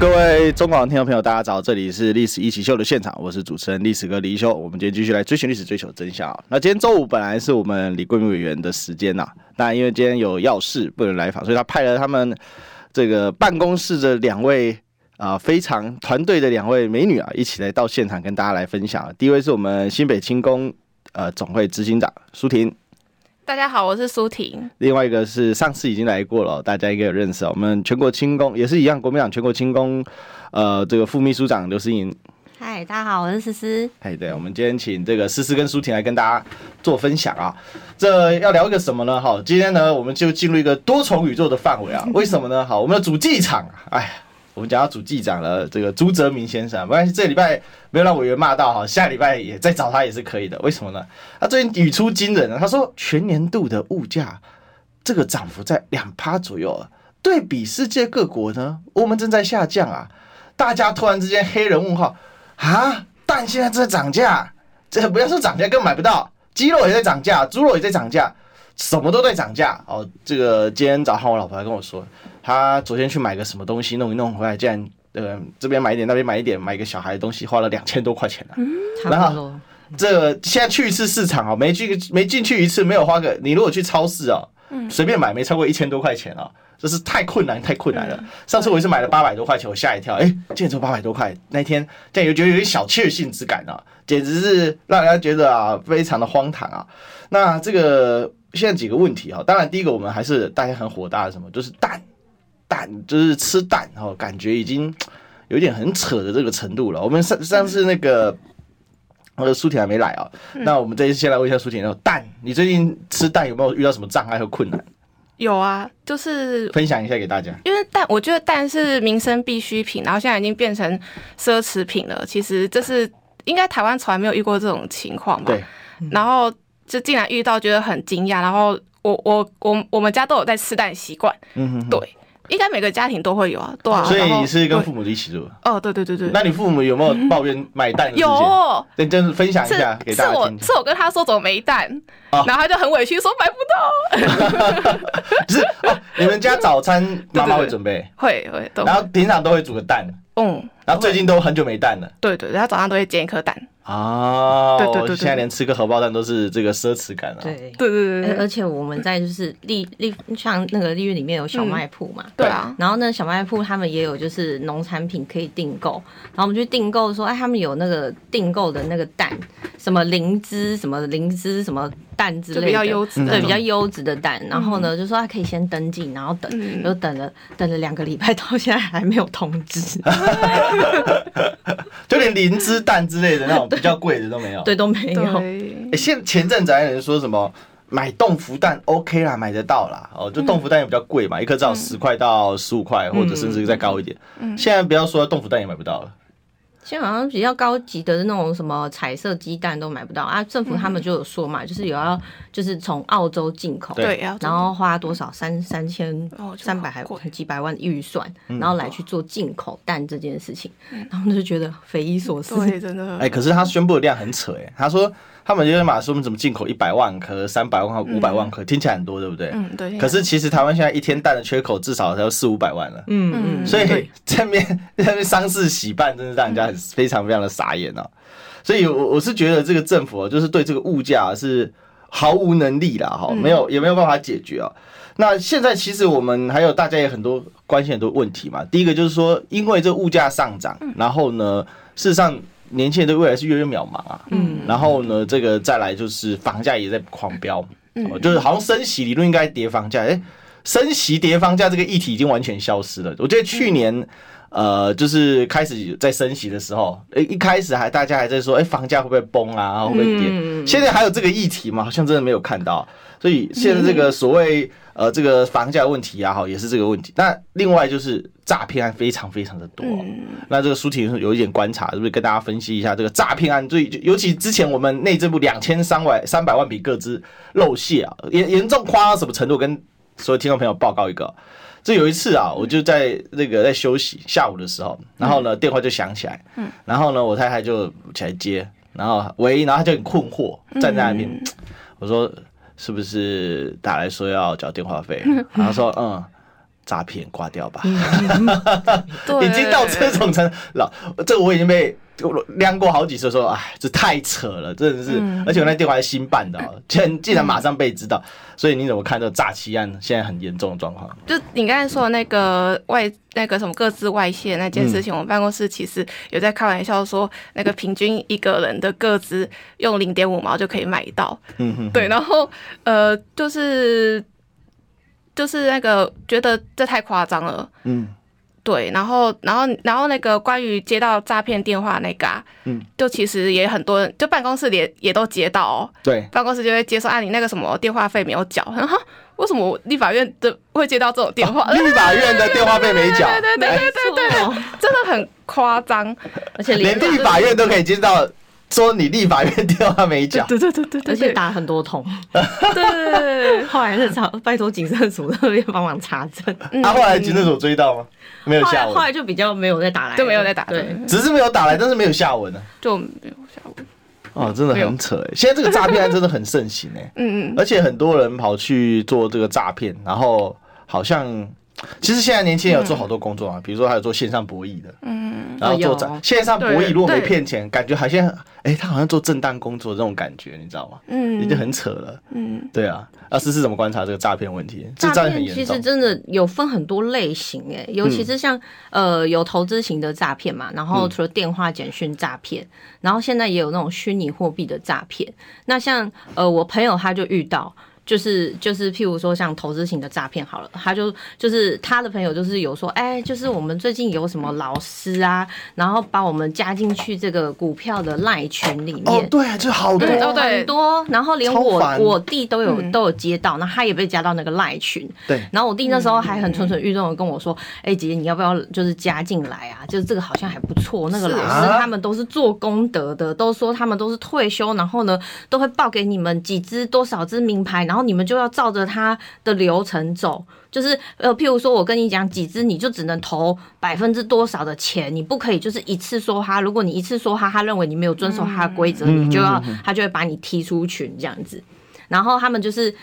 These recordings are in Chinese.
各位中广听众朋友，大家早，这里是《历史一起秀》的现场，我是主持人历史哥李一修。我们今天继续来追寻历史，追求真相。那今天周五本来是我们李贵明委员的时间呐，但因为今天有要事不能来访，所以他派了他们这个办公室的两位啊、非常团队的两位美女啊，一起来到现场跟大家来分享。第一位是我们新北青工呃总会执行长苏婷。大家好，我是苏婷。另外一个是上次已经来过了，大家应该有认识。我们全国青工也是一样，国民党全国青工，呃，这个副秘书长刘思颖。嗨，大家好，我是思思。哎，对，我们今天请这个思思跟苏婷来跟大家做分享啊。这要聊一个什么呢？好，今天呢，我们就进入一个多重宇宙的范围啊。为什么呢？好，我们的主机场，哎。我们讲到主计长了，这个朱泽民先生，没关系，这礼拜没有让委员骂到哈，下礼拜也再找他也是可以的。为什么呢？他最近语出惊人啊，他说全年度的物价这个涨幅在两趴左右，对比世界各国呢，我们正在下降啊。大家突然之间黑人问号啊，蛋现在正在涨价，这不要说涨价，更买不到，鸡肉也在涨价，猪肉也在涨价。什么都在涨价哦！这个今天早上我老婆还跟我说，她昨天去买个什么东西，弄一弄回来，竟然呃这边买一点，那边买一点，买一个小孩的东西，花了两千多块钱了。嗯，然后这个现在去一次市场哦，没去没进去一次，没有花个。你如果去超市哦，随便买没超过一千多块钱哦，这是太困难太困难了。上次我也是买了八百多块钱，我吓一跳，哎，竟然只有八百多块，那天竟然有觉得有点小确幸之感啊，简直是让人家觉得啊非常的荒唐啊。那这个。现在几个问题啊，当然第一个我们还是大家很火大的什么，就是蛋，蛋就是吃蛋哈，感觉已经有点很扯的这个程度了。我们上上次那个我的苏婷还没来啊，那我们这一次先来问一下苏婷，蛋，你最近吃蛋有没有遇到什么障碍和困难？有啊，就是分享一下给大家。因为蛋，我觉得蛋是民生必需品，然后现在已经变成奢侈品了。其实这是应该台湾从来没有遇过这种情况吧？对，然后。就竟然遇到，觉得很惊讶。然后我我我我们家都有在吃蛋习惯，嗯哼，对，应该每个家庭都会有啊，对啊。所以你是跟父母一起住？哦，对对对对。那你父母有没有抱怨买蛋？有，那就是分享一下给大家。是我是我跟他说怎么没蛋，然后他就很委屈说买不到。是哦，你们家早餐妈妈会准备？会会。然后平常都会煮个蛋。嗯。然后最近都很久没蛋了。对对，他早上都会煎一颗蛋。啊，对对对，现在连吃个荷包蛋都是这个奢侈感了。对。对对对，而且我们在就是利利像那个利润里面有小卖铺嘛，对啊，然后那小卖铺他们也有就是农产品可以订购，然后我们去订购说，哎，他们有那个订购的那个蛋，什么灵芝什么灵芝什么蛋之类的，比较优质，对，比较优质的蛋，然后呢就说他可以先登记，然后等，就等了等了两个礼拜，到现在还没有通知，就连灵芝蛋之类的那种。比较贵的都没有，对，都没有。哎，现前阵子还有人说什么买冻福蛋 OK 啦，买得到啦。哦，就冻福蛋也比较贵嘛，一颗至少十块到十五块，或者甚至再高一点。现在不要说冻福蛋也买不到了。现在好像比较高级的那种什么彩色鸡蛋都买不到啊！政府他们就有说嘛，就是有要就是从澳洲进口，对，然后花多少三三千三百还几百万预算，然后来去做进口蛋这件事情，然后就觉得匪夷所思，真的。哎，可是他宣布的量很扯哎，他说。他们就是马说我们怎么进口一百万颗、三百万颗、五百万颗，听起来很多，对不对？嗯，对。可是其实台湾现在一天蛋的缺口至少才有四五百万了。嗯嗯。所以这边 这边丧事喜办，真是让人家很非常非常的傻眼哦。所以，我我是觉得这个政府就是对这个物价是毫无能力啦，哈，没有也没有办法解决啊。那现在其实我们还有大家也很多关心很多问题嘛。第一个就是说，因为这物价上涨，然后呢，事实上。年轻人对未来是越来越渺茫啊，嗯，然后呢，这个再来就是房价也在狂飙，嗯，就是好像升息理论应该跌房价，哎，升息跌房价这个议题已经完全消失了。我觉得去年，呃，就是开始在升息的时候，哎，一开始还大家还在说，哎，房价会不会崩啊，会不会跌？现在还有这个议题吗？好像真的没有看到。所以现在这个所谓呃这个房价问题啊，哈，也是这个问题。那另外就是诈骗案非常非常的多。那这个苏婷有一点观察，是不是跟大家分析一下这个诈骗案？最尤其之前我们内政部两千三百三百万笔个资漏泄啊，严严重夸张到什么程度？跟所有听众朋友报告一个，这有一次啊，我就在那个在休息下午的时候，然后呢电话就响起来，嗯，然后呢我太太就起来接，然后喂，然后他就很困惑站在那边，我说是不是打来说要缴电话费？然后说嗯。诈骗挂掉吧，已经到这种程度了。这个我已经被晾过好几次，说哎，这太扯了，真的是。而且我那电话是新办的，竟竟然马上被知道。所以你怎么看这个诈欺案现在很严重的状况？就你刚才说的那个外那个什么各自外泄那件事情，我们办公室其实有在开玩笑说，那个平均一个人的个资用零点五毛就可以买到。嗯哼，对，然后呃，就是。就是那个觉得这太夸张了，嗯，对，然后然后然后那个关于接到诈骗电话那个啊，嗯，就其实也很多人，就办公室里也也都接到哦，对，办公室就会接受啊，你那个什么电话费没有缴，哈，为什么立法院的会接到这种电话？立法院的电话费没缴，对对对对对对，真的很夸张，而且连立法院都可以接到。说你立法院电话没缴，对对对对，而且打很多通，对。对对，后来是找拜托警政署那边帮忙查证，他后来警政署追到吗？没有下文，后来就比较没有再打来，就没有再打，对，只是没有打来，但是没有下文呢，就没有下文。哦，真的很扯哎，现在这个诈骗案真的很盛行哎，嗯嗯，而且很多人跑去做这个诈骗，然后好像。其实现在年轻人有做好多工作啊，比如说还有做线上博弈的，嗯，然后做展线上博弈，如果没骗钱，感觉好像哎，他好像做正当工作这种感觉，你知道吗？嗯，已经很扯了。嗯，对啊。啊，思思怎么观察这个诈骗问题？诈骗其实真的有分很多类型哎，尤其是像呃有投资型的诈骗嘛，然后除了电话简讯诈骗，然后现在也有那种虚拟货币的诈骗。那像呃我朋友他就遇到。就是就是，譬如说像投资型的诈骗好了，他就就是他的朋友就是有说，哎，就是我们最近有什么老师啊，然后把我们加进去这个股票的赖群里面。哦，对，就好多很多，然后连我我弟都有都有接到，那他也被加到那个赖群。对，然后我弟那时候还很蠢蠢欲动的跟我说，哎，姐姐你要不要就是加进来啊？就是这个好像还不错，那个老师他们都是做功德的，都说他们都是退休，然后呢都会报给你们几支多少支名牌，然后。然后你们就要照着他的流程走，就是呃，譬如说我跟你讲几只，你就只能投百分之多少的钱，你不可以就是一次说哈，如果你一次说哈，他认为你没有遵守他的规则，你就要他就会把你踢出群这样子。然后他们就是。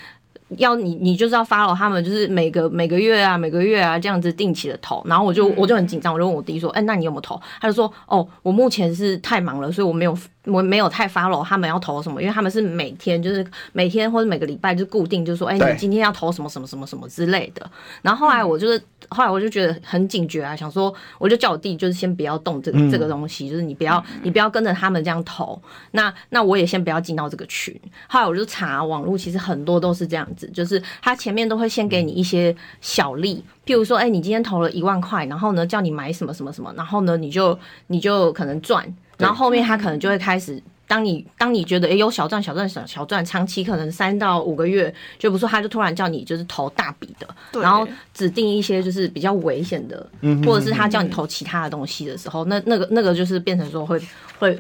要你，你就是要 follow 他们，就是每个每个月啊，每个月啊这样子定期的投。然后我就我就很紧张，我就问我弟说：“哎、欸，那你有没有投？”他就说：“哦，我目前是太忙了，所以我没有我没有太 follow 他们要投什么，因为他们是每天就是每天或者每个礼拜就固定，就是说，哎、欸，你今天要投什么什么什么什么之类的。”然后后来我就是。后来我就觉得很警觉啊，想说我就叫我弟，就是先不要动这个这个东西，就是你不要你不要跟着他们这样投。那那我也先不要进到这个群。后来我就查网络，其实很多都是这样子，就是他前面都会先给你一些小利，譬如说，哎，你今天投了一万块，然后呢叫你买什么什么什么，然后呢你就你就可能赚，然后后面他可能就会开始。当你当你觉得诶、欸、有小赚小赚小小赚，长期可能三到五个月就不错，他就突然叫你就是投大笔的，然后指定一些就是比较危险的，嗯、或者是他叫你投其他的东西的时候，那那个那个就是变成说会会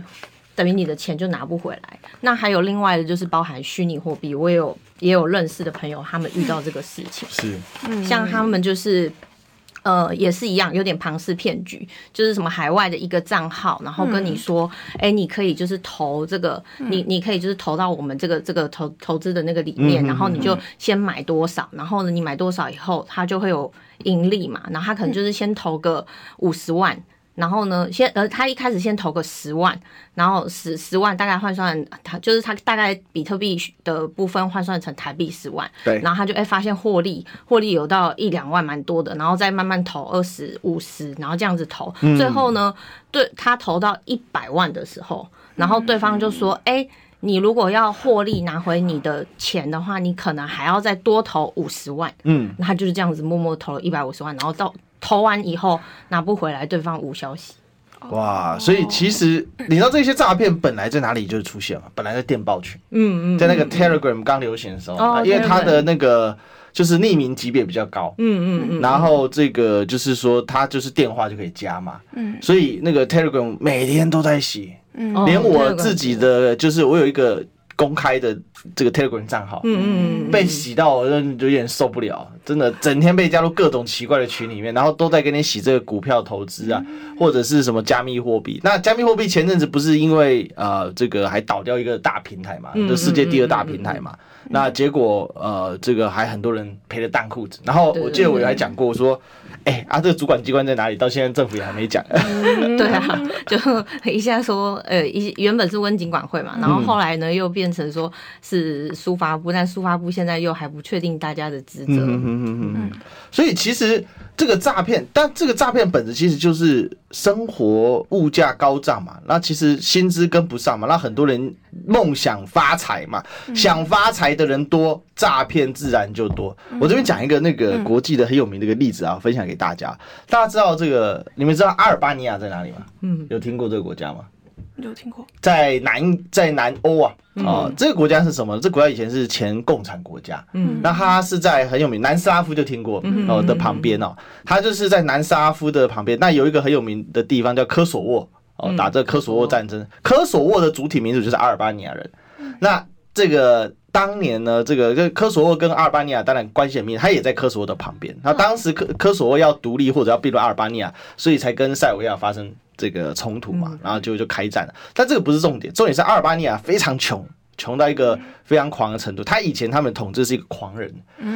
等于你的钱就拿不回来。那还有另外的就是包含虚拟货币，我也有也有认识的朋友，他们遇到这个事情是，像他们就是。呃，也是一样，有点庞氏骗局，就是什么海外的一个账号，然后跟你说，哎、嗯欸，你可以就是投这个，嗯、你你可以就是投到我们这个这个投投资的那个里面，嗯、然后你就先买多少，然后呢，你买多少以后，它就会有盈利嘛，然后他可能就是先投个五十万。然后呢，先呃，他一开始先投个十万，然后十十万大概换算，他就是他大概比特币的部分换算成台币十万，对，然后他就哎发现获利，获利有到一两万，蛮多的，然后再慢慢投二十五十，然后这样子投，嗯、最后呢，对他投到一百万的时候，然后对方就说，哎、嗯，你如果要获利拿回你的钱的话，你可能还要再多投五十万，嗯，他就是这样子默默投了一百五十万，然后到。投完以后拿不回来，对方无消息。哇！所以其实你知道这些诈骗本来在哪里就出现了，本来在电报群，嗯嗯，在那个 Telegram 刚流行的时候，因为它的那个就是匿名级别比较高，嗯嗯嗯，然后这个就是说它就是电话就可以加嘛，嗯，所以那个 Telegram 每天都在洗，嗯，连我自己的就是我有一个公开的这个 Telegram 账号，嗯嗯嗯，被洗到我就有点受不了，真的整天被加入各种奇怪的群里面，然后都在跟你洗这个股票投资啊，或者是什么加密货币。那加密货币前阵子不是因为呃这个还倒掉一个大平台嘛，就世界第二大平台嘛，那结果呃这个还很多人赔了蛋裤子。然后我记得我还讲过说。哎、欸、啊，这个主管机关在哪里？到现在政府也还没讲。嗯、对啊，就一下说，呃，一原本是温警管会嘛，然后后来呢又变成说是书发部，但书发部现在又还不确定大家的职责。嗯嗯嗯嗯。所以其实这个诈骗，但这个诈骗本质其实就是生活物价高涨嘛，那其实薪资跟不上嘛，那很多人梦想发财嘛，想发财的人多，诈骗自然就多。我这边讲一个那个国际的很有名的一个例子啊，分享给大家。大家知道这个，你们知道阿尔巴尼亚在哪里吗？嗯，有听过这个国家吗？有听过，在南在南欧啊，啊，这个国家是什么？这个国家以前是前共产国家，嗯，那它是在很有名南斯拉夫就听过哦的旁边哦，它就是在南斯拉夫的旁边，那有一个很有名的地方叫科索沃哦，打这个科索沃战争，科索沃的主体民族就是阿尔巴尼亚人，那这个。当年呢，这个这科索沃跟阿尔巴尼亚当然关系很密切，他也在科索沃的旁边。那当时科科索沃要独立或者要并入阿尔巴尼亚，所以才跟塞尔维亚发生这个冲突嘛，然后就就开战了。但这个不是重点，重点是阿尔巴尼亚非常穷。穷到一个非常狂的程度，他以前他们统治是一个狂人，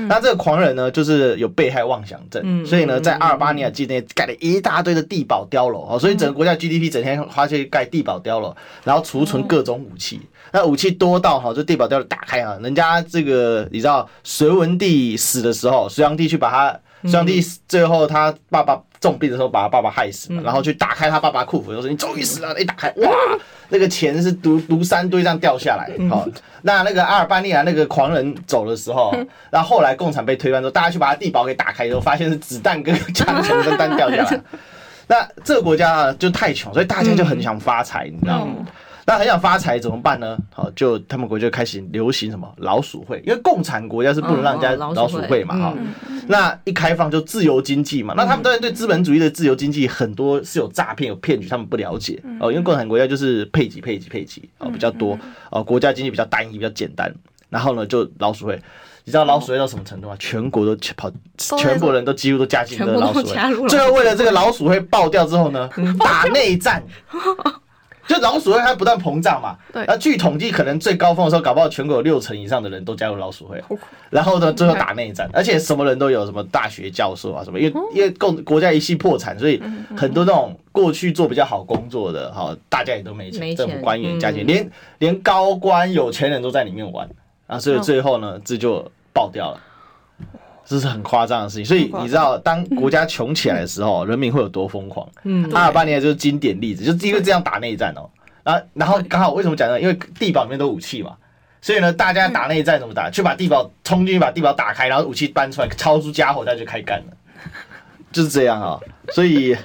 那这个狂人呢，就是有被害妄想症，所以呢，在阿尔巴尼亚境内盖了一大堆的地堡碉楼，所以整个国家 GDP 整天花去盖地堡碉楼，然后储存各种武器，那武器多到哈，就地堡碉楼打开啊，人家这个你知道隋文帝死的时候，隋炀帝去把他，隋炀帝最后他爸爸。重病的时候把他爸爸害死了，然后去打开他爸爸裤子，就说你终于死了。一打开，哇，那个钱是毒毒山堆这样掉下来。好，那那个阿尔巴尼亚那个狂人走的时候，然后后来共产被推翻之后，大家去把他地堡给打开之后，发现是子弹跟 枪全分弹掉下来。那这个国家啊就太穷，所以大家就很想发财，你知道吗？那很想发财怎么办呢？好，就他们国就开始流行什么老鼠会，因为共产国家是不能让人家老鼠会嘛，哈。那一开放就自由经济嘛，那他们当然对资本主义的自由经济很多是有诈骗有骗局，他们不了解哦，因为共产国家就是配给配给配给哦比较多哦，国家经济比较单一比较简单，然后呢就老鼠会，你知道老鼠会到什么程度吗？全国都跑，全国人都几乎都加进这个老鼠会，最后为了这个老鼠会爆掉之后呢，打内战。就老鼠会它不断膨胀嘛，对。那据统计，可能最高峰的时候，搞不好全国有六成以上的人都加入老鼠会。然后呢，最后打内战，而且什么人都有，什么大学教授啊，什么，因为因为共国家一系破产，所以很多那种过去做比较好工作的哈，大家也都没钱，政府官员加钱，连连高官有钱人都在里面玩。啊，所以最后呢，这就爆掉了。这是很夸张的事情，所以你知道，当国家穷起来的时候，人民会有多疯狂？嗯，阿尔巴尼亚就是经典例子，就是因为这样打内战哦。然后，然后刚好为什么讲呢？因为地堡里面都武器嘛，所以呢，大家打内战怎么打？去把地堡冲进去，把地堡打开，然后武器搬出来，掏出家伙，再去开干了，就是这样啊。所以，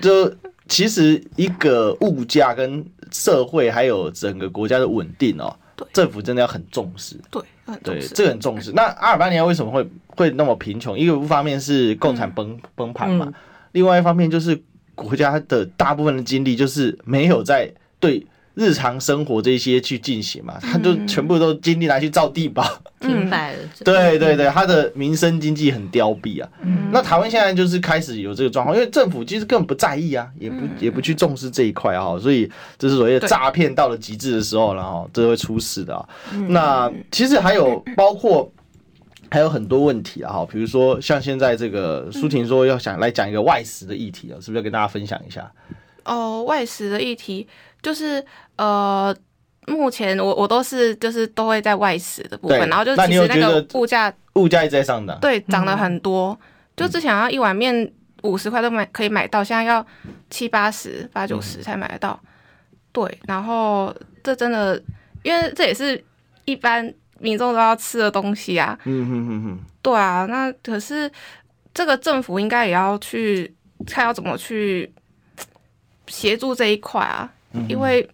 就其实一个物价跟社会还有整个国家的稳定哦，政府真的要很重视。对。对，这个很重视。那阿尔巴尼亚为什么会会那么贫穷？一个方面是共产崩崩盘嘛，另外一方面就是国家的大部分的精力就是没有在对。日常生活这些去进行嘛，他就全部都精力拿去造地堡，明白了。对对对，他的民生经济很凋敝啊。那台湾现在就是开始有这个状况，因为政府其实根本不在意啊，也不也不去重视这一块啊，所以这是所谓的诈骗到了极致的时候，然后这会出事的啊。那其实还有包括还有很多问题啊，哈，比如说像现在这个舒婷说要想来讲一个外食的议题啊，是不是要跟大家分享一下？哦，外食的议题。就是呃，目前我我都是就是都会在外食的部分，然后就其实那个物价物价一直在上涨，对，涨了很多。就之前要一碗面五十块都买可以买到，现在要七八十八九十才买得到。对，然后这真的，因为这也是一般民众都要吃的东西啊。嗯哼哼哼。对啊，那可是这个政府应该也要去看要怎么去协助这一块啊。因为，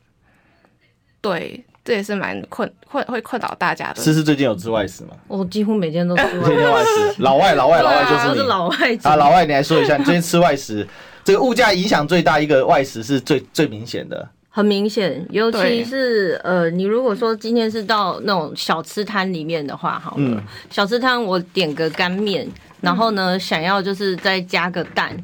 对，这也是蛮困困会困扰大家的。思思最近有吃外食吗？我几乎每天都吃外食。天天外食，老外老外老外就是你。老外啊，老外，你来说一下，你最近吃外食，这个物价影响最大一个外食是最最明显的。很明显，尤其是呃，你如果说今天是到那种小吃摊里面的话，好了，嗯、小吃摊我点个干面，然后呢，想要就是再加个蛋，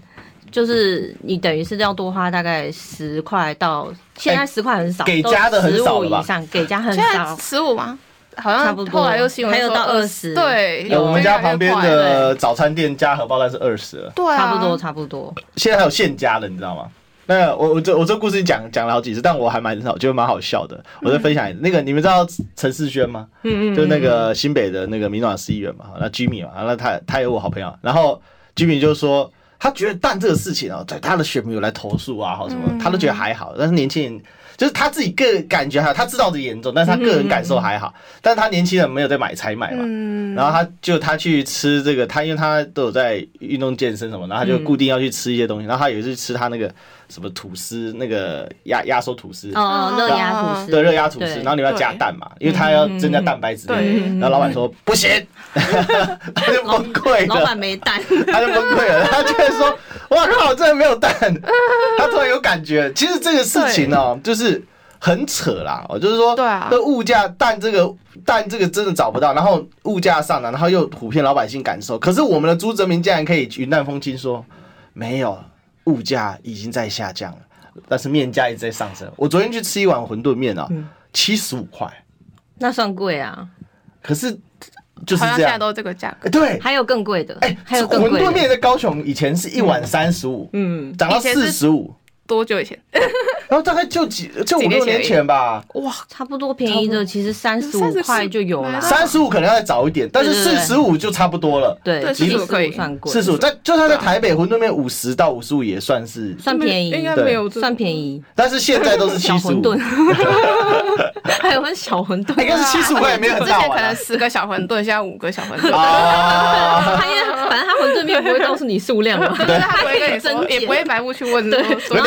就是你等于是要多花大概十块到，现在十块很少，给加的很少以上，给加很少，十五吗？好像差不多，后来又新闻还有到二十，对，我们家旁边的早餐店加荷包蛋是二十了，对，差不多差不多。现在还有现加的，你知道吗？那我我这我这故事讲讲了好几次，但我还蛮少，觉得蛮好笑的。我在分享那个，你们知道陈世轩吗？嗯嗯，就那个新北的那个民主党市议员嘛，那 Jimmy 嘛，那他他有我好朋友，然后 Jimmy 就说他觉得蛋这个事情哦，在他的选民有来投诉啊，或什么，他都觉得还好，但是年轻人。就是他自己个人感觉还好，他知道的严重，但是他个人感受还好。但是他年轻人没有在买菜买嘛，然后他就他去吃这个，他因为他都有在运动健身什么，然后他就固定要去吃一些东西。然后他有一次吃他那个什么吐司，那个压压缩吐司。哦，热压吐司，对，热压吐司，然后你要加蛋嘛，因为他要增加蛋白质。然后老板说不行，他就崩溃了。老板没蛋，他就崩溃了。他居然说：“哇靠，真的没有蛋。”他突然有感觉，其实这个事情哦，就是。很扯啦，哦，就是说，对啊，这物价蛋这个蛋这个真的找不到，然后物价上涨，然后又普遍老百姓感受，可是我们的朱泽明竟然可以云淡风轻说没有，物价已经在下降了，但是面价一直在上升。我昨天去吃一碗馄饨面啊，七十五块，那算贵啊。可是就是这样，现在都这个价格，对，还有更贵的，哎，还有馄饨面在高雄以前是一碗三十五，嗯，涨到四十五。多久以前？然后大概就几就五六年前吧。哇，差不多便宜的，其实三十五块就有了。三十五可能要再早一点，但是四十五就差不多了。对，四十五可以算贵。四十五在就算在台北馄饨面五十到五十五也算是算便宜，应该没有算便宜。但是现在都是七十五。还有份小馄饨，应该是七十五块也没有很大。之前可能十个小馄饨，现在五个小馄饨。啊，他因为反正他馄饨面不会告诉你数量嘛，对，他不会跟你说，也不会白目去问。对，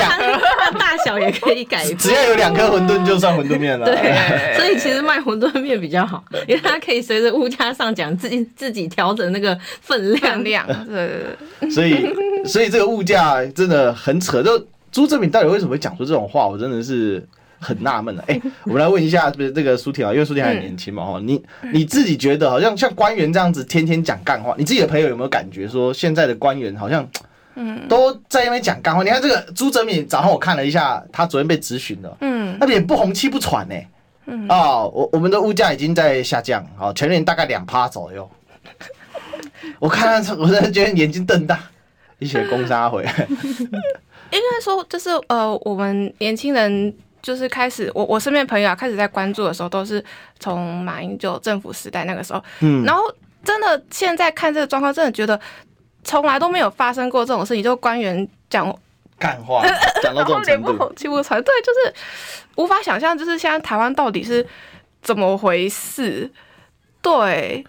他 大小也可以改，只要有两颗馄饨就算馄饨面了。对，所以其实卖馄饨面比较好，因为它可以随着物价上涨，自己自己调整那个分量量。对 对对。所以，所以这个物价真的很扯。就朱正敏到底为什么会讲出这种话？我真的是很纳闷了。哎，我们来问一下，不是这个苏婷啊，因为苏婷还很年轻嘛，哈，你你自己觉得好像像官员这样子天天讲干话，你自己的朋友有没有感觉说现在的官员好像？嗯，都在那边讲干话。你看这个朱哲敏，早上我看了一下，他昨天被质询了，嗯，那脸不红气不喘呢。嗯啊，我我们的物价已经在下降，啊，全年大概两趴左右。我看他，我真的觉得眼睛瞪大，一些攻杀回。应该说，就是呃，我们年轻人就是开始，我我身边朋友啊，开始在关注的时候，都是从马英九政府时代那个时候，嗯，然后真的现在看这个状况，真的觉得。从来都没有发生过这种事情，就官员讲干话，讲到这种程度，脸不红气不喘，对，就是无法想象，就是现在台湾到底是怎么回事？对，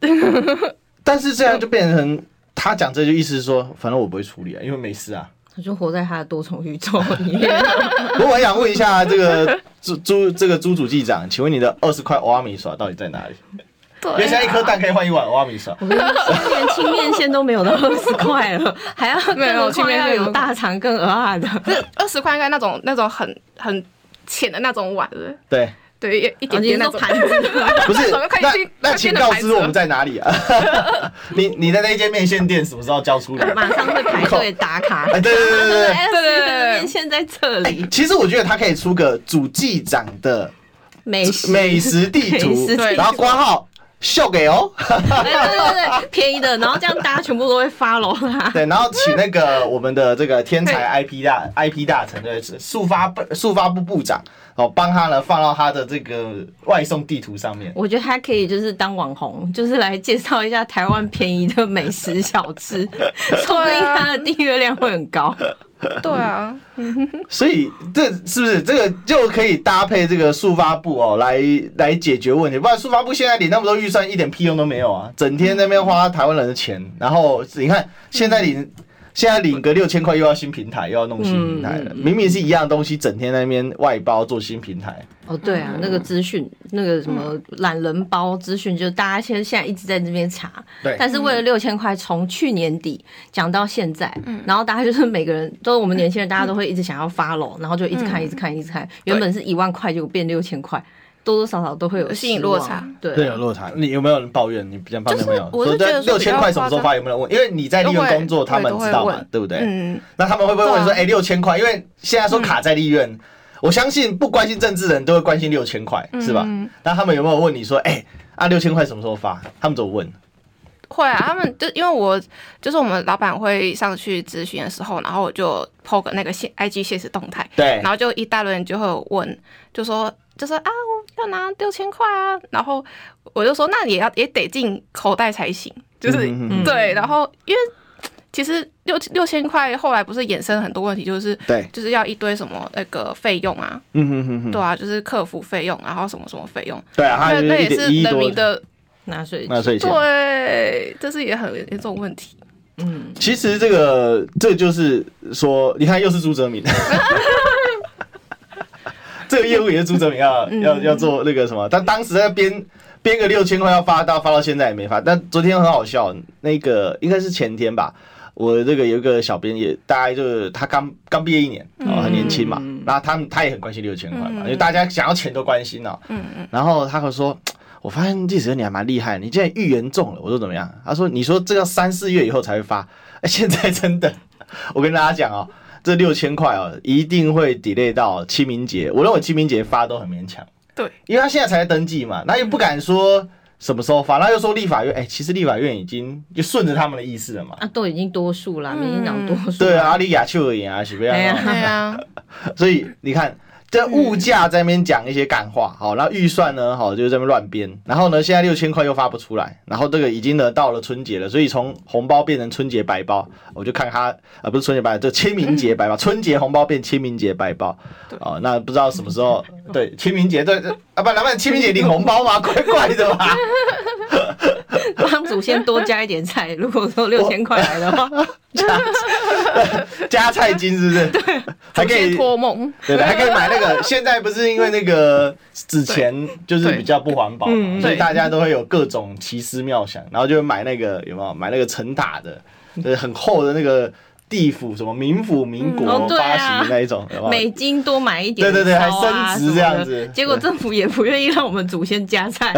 但是这样就变成他讲这句意思是说，反正我不会处理啊，因为没事啊，他就活在他的多重宇宙里面。不过我想问一下这个朱朱这个朱主计长，请问你的二十块欧阿米耍到底在哪里？对、啊，原先一颗蛋可以换一碗欧米莎。我跟你说，连青面线都没有到二十块了，还要没有青面线有大肠更额的。二十块应该那种那种很很浅的那种碗了。对对，一点点那种盘子。不是，那那请告知我们在哪里啊？你你的那间面线店什么时候交出来？马上会排队打卡。对对对对对对对，面线在这里。其实我觉得他可以出个主计长的美美食地图，然后挂号。秀给哦，对对对，便宜的，然后这样大家全部都会 follow 他。对，然后请那个我们的这个天才 IP 大 IP 大臣，对，速发部速发部部长，哦，帮他呢放到他的这个外送地图上面。我觉得他可以就是当网红，就是来介绍一下台湾便宜的美食小吃，说不定他的订阅量会很高。对啊，所以这是不是这个就可以搭配这个速发部哦，来来解决问题？不然速发部现在领那么多预算，一点屁用都没有啊！整天在那边花台湾人的钱，然后你看现在领现在领个六千块又要新平台，又要弄新平台了。明明是一样的东西，整天在那边外包做新平台。哦，对啊，那个资讯，那个什么懒人包资讯，就大家现在现在一直在这边查。对。但是为了六千块，从去年底讲到现在，嗯然后大家就是每个人都我们年轻人，大家都会一直想要 follow，然后就一直看，一直看，一直看。原本是一万块，就变六千块。多多少少都会有吸引落差，对对，有落差。你有没有人抱怨？你比较抱怨没有？我是觉得六千块什么时候发？有没有人问？因为你在立院工作，他们知道嘛，对不对？嗯。那他们会不会问说：“哎，六千块？”因为现在说卡在立院，我相信不关心政治的人都会关心六千块，是吧？那他们有没有问你说：“哎，啊，六千块什么时候发？”他们怎么问？会啊，他们就因为我就是我们老板会上去咨询的时候，然后我就 po 个那个现 IG 现实动态，对，然后就一大轮人就会问，就说。就说啊，我要拿六千块啊，然后我就说那也要也得进口袋才行，就是对，然后因为其实六六千块后来不是衍生很多问题，就是对，就是要一堆什么那个费用啊，嗯哼哼哼，对啊，就是客服费用，然后什么什么费用，对啊，那那也是人民的。纳税纳税钱，对，这是也很严重问题，嗯，其实这个这就是说，你看又是朱哲明。这个业务也是朱哲明要要要做那个什么，但当时在编编个六千块要发到发到现在也没发。但昨天很好笑，那个应该是前天吧，我这个有一个小编也大概就是他刚刚毕业一年，哦，很年轻嘛，然后他他也很关心六千块嘛，因为大家想要钱都关心哦。然后他会说，我发现历史哥你还蛮厉害，你竟然预言中了。我说怎么样？他说你说这要三四月以后才会发，哎，现在真的，我跟大家讲哦。这六千块哦，一定会 delay 到清明节。我认为清明节发都很勉强，对，因为他现在才登记嘛，那又不敢说什么时候发，那又说立法院，哎，其实立法院已经就顺着他们的意思了嘛，啊，都已经多数了，民进党多数，对啊，阿里亚丘而言啊，是不是？对啊，所以你看。这物价在那边讲一些干话，好，然后预算呢，好，就在那边乱编，然后呢，现在六千块又发不出来，然后这个已经呢到了春节了，所以从红包变成春节白包，我就看他，啊，不是春节白包，这清明节白包，春节红包变清明节白包，哦，那不知道什么时候，对，清明节，对，啊，不，老板，清明节领红包吗？怪怪的吧？帮祖先多加一点菜，如果 说六千块来的话，加 加菜金是不是？对，还可以托梦，对的，还可以买那个。现在不是因为那个纸钱就是比较不环保，所以大家都会有各种奇思妙想，然后就买那个有没有？买那个成塔的，就是很厚的那个地府什么民府民国发行的那一种？美金多买一点，对对对，还升值这样子。结果政府也不愿意让我们祖先加菜。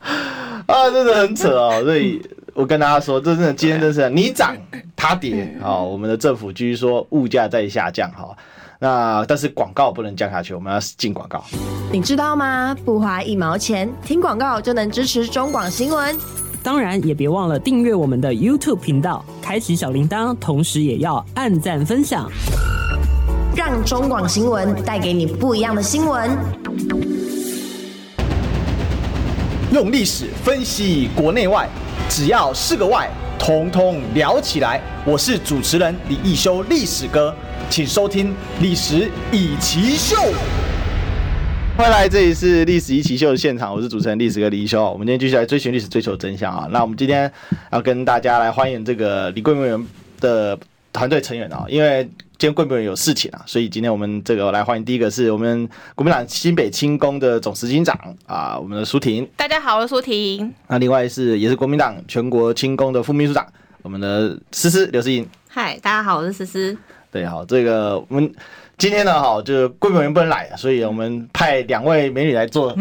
啊，真的很扯哦！所以我跟大家说，这真的今天真是你涨它跌啊！我们的政府继续说物价在下降哈，那但是广告不能降下去，我们要进广告。你知道吗？不花一毛钱，听广告就能支持中广新闻。当然也别忘了订阅我们的 YouTube 频道，开启小铃铛，同时也要按赞分享，让中广新闻带给你不一样的新闻。用历史分析国内外，只要是个“外”，统统聊起来。我是主持人李易修，历史哥，请收听《历史易起秀》。欢迎来，这里是《历史易起秀》的现场，我是主持人历史哥李易修。我们今天继续来追寻历史，追求真相啊！那我们今天要跟大家来欢迎这个李贵明的团队成员啊，因为。今天贵委员有事情啊，所以今天我们这个来欢迎第一个是我们国民党新北轻工的总执行长啊，我们的苏婷。大家好，我是苏婷。那另外是也是国民党全国轻工的副秘书长，我们的思思刘思颖。嗨，大家好，我是思思。对，好，这个我们。今天呢，哈，就是贵委员不能来，所以我们派两位美女来做，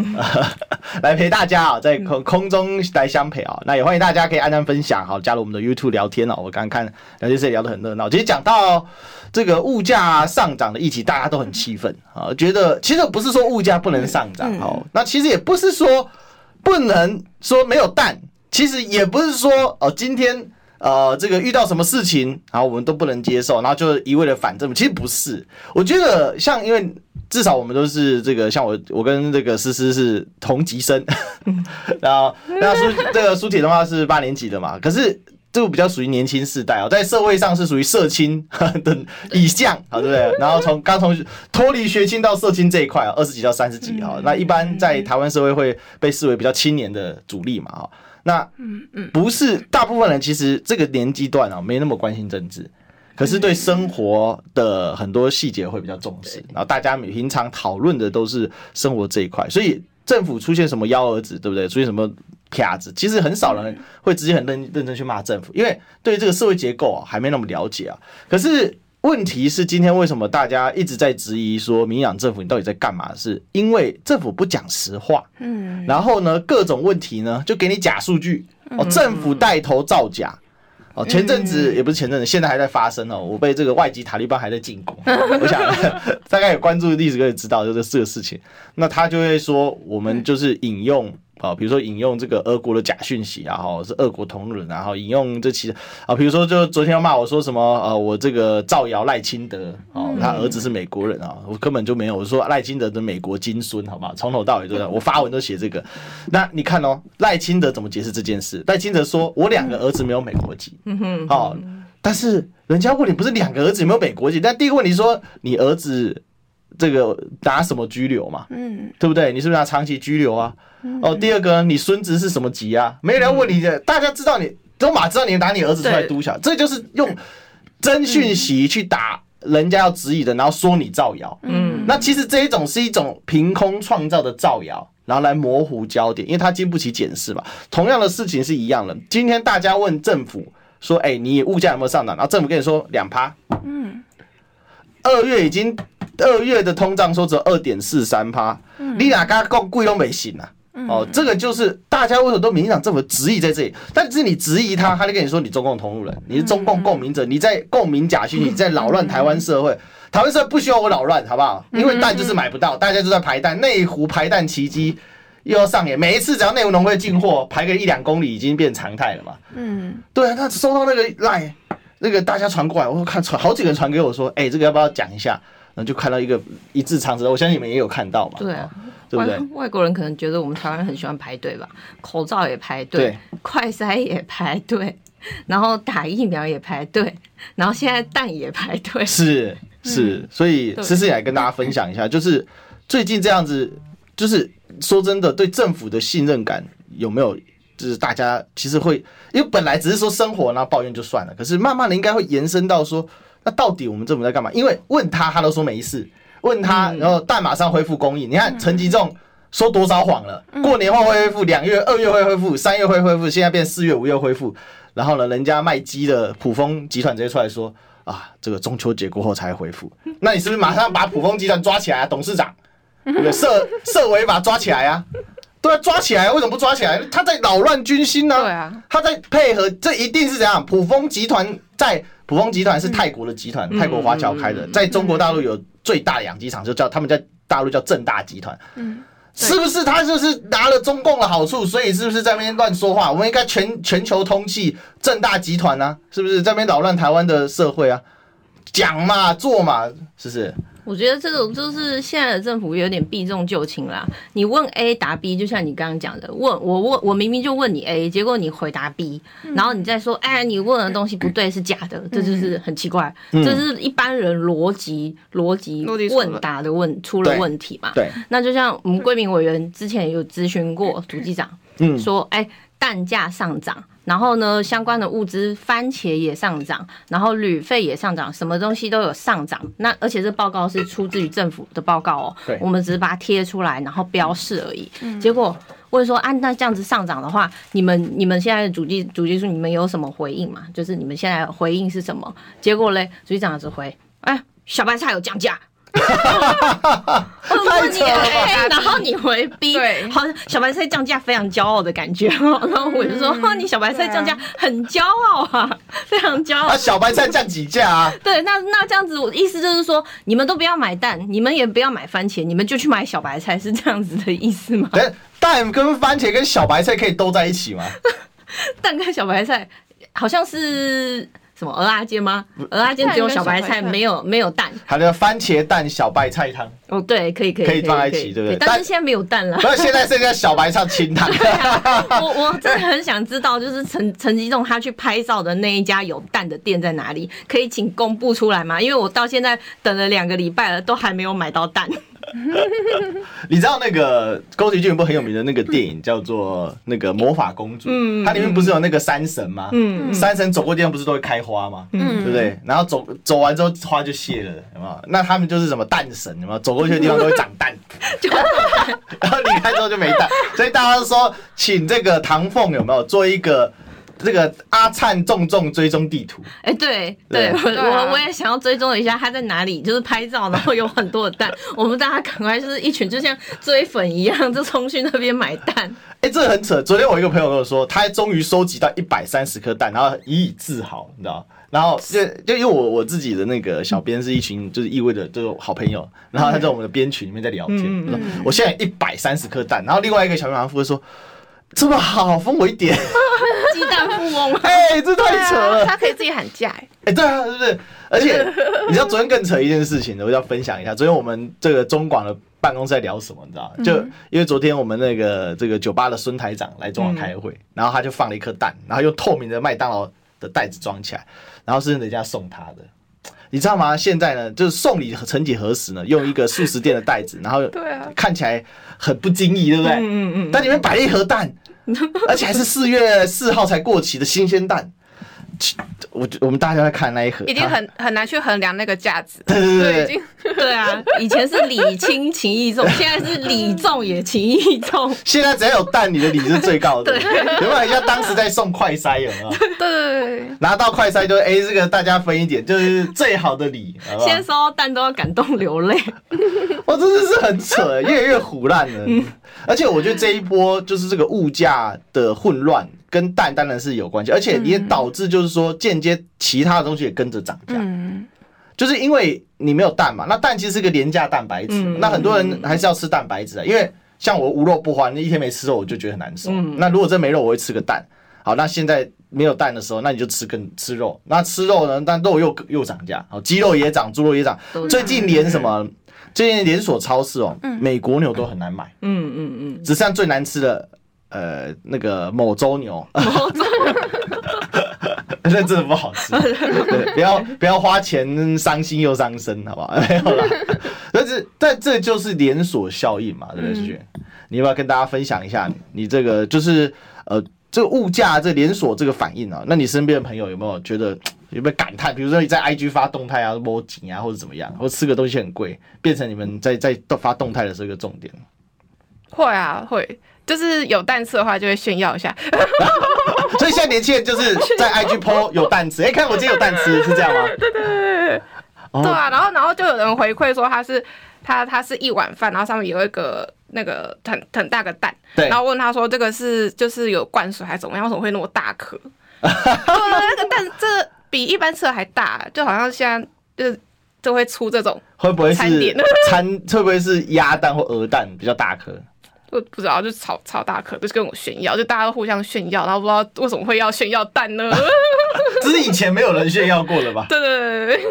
来陪大家啊，在空空中来相陪啊。那也欢迎大家可以按赞分享，好，加入我们的 YouTube 聊天哦。我刚刚看聊天室也聊得很热闹。其实讲到这个物价上涨的议题，大家都很气愤啊，觉得其实不是说物价不能上涨哦，那其实也不是说不能说没有蛋，其实也不是说哦今天。呃，这个遇到什么事情，然后我们都不能接受，然后就一味的反正，其实不是。我觉得像，因为至少我们都是这个，像我，我跟这个思思是同级生，然 后那苏这个苏铁的话是八年级的嘛，可是就比较属于年轻世代啊，在社会上是属于社青 的以下，好对不对？然后从刚从脱离学青到社青这一块啊，二十几到三十几啊，那一般在台湾社会会被视为比较青年的主力嘛，哈。那嗯嗯，不是大部分人其实这个年纪段啊，没那么关心政治，可是对生活的很多细节会比较重视。然后大家平常讨论的都是生活这一块，所以政府出现什么幺蛾子，对不对？出现什么啪子，其实很少人会直接很认认真去骂政府，因为对这个社会结构啊还没那么了解啊。可是。问题是今天为什么大家一直在质疑说民进党政府你到底在干嘛？是因为政府不讲实话，嗯，然后呢，各种问题呢就给你假数据哦，政府带头造假。哦，前阵子也不是前阵子，现在还在发生哦，我被这个外籍塔利班还在进攻，我想大概有关注历史可以知道就这这个事情，那他就会说我们就是引用。啊，比如说引用这个俄国的假讯息啊，哈，是俄国同仁，然后引用这其啊，比如说就昨天要骂我说什么，呃，我这个造谣赖清德，哦，他儿子是美国人啊，我根本就没有，我说赖清德的美国金孙，好吧，从头到尾都在，我发文都写这个。那你看哦，赖清德怎么解释这件事？赖清德说我两个儿子没有美国籍，嗯哼，好，但是人家问你不是两个儿子有没有美国籍，但第一个问题说你儿子。这个拿什么拘留嘛？嗯，对不对？你是不是拿长期拘留啊？哦，第二个，你孙子是什么籍啊？没人问你的，大家知道你都马知道你拿你儿子出来督小，这就是用真讯息去打人家要质疑的，然后说你造谣。嗯，那其实这一种是一种凭空创造的造谣，然后来模糊焦点，因为它经不起检视嘛。同样的事情是一样的。今天大家问政府说：“哎，你物价有没有上涨？”然后政府跟你说两趴。嗯，二月已经。二月的通胀说只有二点四三趴，你哪刚够贵都没行啊！哦，这个就是大家为什么都民进党政府质疑在这里，但是你质疑他，他就跟你说你中共同路人，你是中共共鸣者，你在共鸣假讯，你在扰乱台湾社会，台湾社会不需要我扰乱，好不好？因为蛋就是买不到，大家就在排蛋，内湖排蛋奇迹又要上演，每一次只要内湖农会进货，排个一两公里已经变常态了嘛。嗯，对啊，他收到那个赖，那个大家传过来，我看传好几个人传给我说，哎，这个要不要讲一下？就看到一个一字长蛇，我相信你们也有看到嘛。对啊，对不对？外国人可能觉得我们台湾人很喜欢排队吧，口罩也排队，快筛也排队，然后打疫苗也排队，然后现在蛋也排队。是 是，嗯、所以思思也来跟大家分享一下，就是最近这样子，就是说真的，对政府的信任感有没有？就是大家其实会，因为本来只是说生活然后抱怨就算了，可是慢慢的应该会延伸到说。那到底我们政府在干嘛？因为问他，他都说没事。问他，然后但马上恢复供应。你看陈吉仲说多少谎了？过年后会恢复，两月、二月会恢复，三月会恢复，现在变四月、五月恢复。然后呢，人家卖鸡的普丰集团直接出来说啊，这个中秋节过后才恢复。那你是不是马上把普丰集团抓起来啊？董事长，对不对？涉涉违法抓起来啊？对啊，抓起来！为什么不抓起来？他在扰乱军心呢？对啊，他在配合，这一定是怎样？普丰集团在。卜蜂集团是泰国的集团，泰国华侨开的，在中国大陆有最大的养鸡场，就叫他们在大陆叫正大集团。嗯，是不是他就是拿了中共的好处，所以是不是在那边乱说话？我们应该全全球通缉正大集团啊，是不是在那边扰乱台湾的社会啊？讲嘛，做嘛，是不是？我觉得这种就是现在的政府有点避重就轻啦。你问 A 答 B，就像你刚刚讲的，问我问我明明就问你 A，结果你回答 B，然后你再说，哎，你问的东西不对，是假的，这就是很奇怪。这是一般人逻辑逻辑问答的问出了问题嘛？对。那就像我们贵民委员之前有咨询过主机长，嗯，说，哎，蛋价上涨。然后呢，相关的物资，番茄也上涨，然后旅费也上涨，什么东西都有上涨。那而且这报告是出自于政府的报告哦，对我们只是把它贴出来，然后标示而已。嗯、结果问说，啊、那这样子上涨的话，你们你们现在的主计主计处，你们有什么回应吗？就是你们现在回应是什么？结果嘞，主计长只回，哎，小白菜有降价。我问你 A，然后你回 B，对，好像小白菜降价非常骄傲的感觉，然后我就说，哈，你小白菜降价很骄傲啊，非常骄傲。啊，小白菜降几价啊？对，那那这样子，我意思就是说，你们都不要买蛋，你们也不要买番茄，你们就去买小白菜，是这样子的意思吗？蛋跟番茄跟小白菜可以都在一起吗？蛋跟小白菜好像是。什么蚵仔煎吗？蚵仔煎只有小白菜，没有没有蛋。还有番茄蛋小白菜汤。哦，对，可以可以可以放在一起，对不对？但是现在没有蛋了。不是现在剩下小白唱清汤。我我真的很想知道，就是陈陈吉仲他去拍照的那一家有蛋的店在哪里？可以请公布出来吗？因为我到现在等了两个礼拜了，都还没有买到蛋。你知道那个宫崎骏有部很有名的那个电影叫做那个魔法公主，嗯，它里面不是有那个山神吗？嗯，山神走过地方不是都会开花吗？嗯，对不对？然后走走完之后花就谢了，有没有？那他们就是什么蛋神，有没有？走过去的地方都会长蛋，然后离开之后就没蛋，所以大家都说请这个唐凤有没有做一个。这个阿灿重重追踪地图，哎，对对，我我也想要追踪一下他在哪里，就是拍照，然后有很多的蛋，我们大家赶快就是一群，就像追粉一样，就冲去那边买蛋。哎，这个很扯。昨天我一个朋友跟我说，他终于收集到一百三十颗蛋，然后以以自豪，你知道？然后就就因为我我自己的那个小编是一群就是意味着就是好朋友，然后他在我们的编群里面在聊天。嗯，我现在一百三十颗蛋，然后另外一个小编好像会说。这么好，分我一点。鸡蛋富翁，哎、欸，这太扯了。他可以自己喊价，哎，哎，对啊，是不是？而且 你知道昨天更扯一件事情呢，我要分享一下。昨天我们这个中广的办公室在聊什么？你知道吗？就因为昨天我们那个这个酒吧的孙台长来中广开会，然后他就放了一颗蛋，然后用透明的麦当劳的袋子装起来，然后是人家送他的。你知道吗？现在呢，就是送礼曾几何时呢？用一个速食店的袋子，然后 看起来很不经意，对不对？嗯嗯嗯。但里面摆了一盒蛋，而且还是四月四号才过期的新鲜蛋。我我们大家在看那一盒，已经很很难去衡量那个价值。对对对，已经对啊，以前是礼轻情意重，现在是礼重也情意重。现在只要有蛋，你的礼是最高的。对，有没有人家当时在送快筛？有没有？对对对，拿到快筛就是哎，这个大家分一点，就是最好的礼。现在收到蛋都要感动流泪。我 真的是很扯，越来越唬烂了。而且我觉得这一波就是这个物价的混乱。跟蛋当然是有关系，而且也导致就是说间接其他的东西也跟着涨价，嗯、就是因为你没有蛋嘛，那蛋其实是个廉价蛋白质，嗯、那很多人还是要吃蛋白质啊，因为像我无肉不欢，那一天没吃肉我就觉得很难受。嗯、那如果真没肉，我会吃个蛋。好，那现在没有蛋的时候，那你就吃跟吃肉。那吃肉呢？但肉又又涨价，好，鸡肉也涨，猪肉也涨。最近连什么？最近连锁超市哦，美国牛都很难买。嗯嗯嗯，只剩最难吃的。呃，那个某州牛，某州牛，那真的不好吃。对，不要不要花钱，伤心又伤身，好不好？没有啦。但是，但这就是连锁效应嘛，对不对？嗯、你要不要跟大家分享一下你这个就是呃，这个物价这连锁这个反应啊？那你身边的朋友有没有觉得有没有感叹？比如说你在 IG 发动态啊，摸紧啊，或者怎么样，或者吃个东西很贵，变成你们在在发动态的时候一个重点。会啊，会。就是有蛋吃的话，就会炫耀一下。所以现在年轻人就是在 IG po 有蛋吃，哎，看我今天有蛋吃，是这样吗？对对对对啊，然后然后就有人回馈说他是他他是一碗饭，然后上面有一个那个很很大个蛋，对，然后问他说这个是就是有灌水还是怎么样？为什么会那么大颗？对那个蛋这比一般吃的还大，就好像现在就就会出这种会不会是餐会不会是鸭蛋或鹅蛋比较大颗？我不知道，就超超大颗，就是跟我炫耀，就大家都互相炫耀，然后不知道为什么会要炫耀蛋呢？只是以前没有人炫耀过了吧？对对对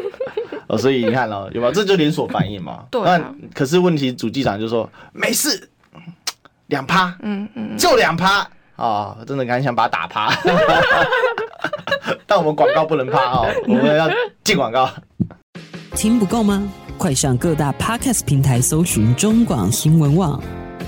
哦，所以你看了有没有？这就连锁反应嘛。对、啊。那可是问题，主机长就说没事，两趴，嗯嗯，就两趴啊，真的很想把他打趴。但我们广告不能趴哦，我们要进广告。听不够吗？快上各大 Podcast 平台搜寻中广新闻网。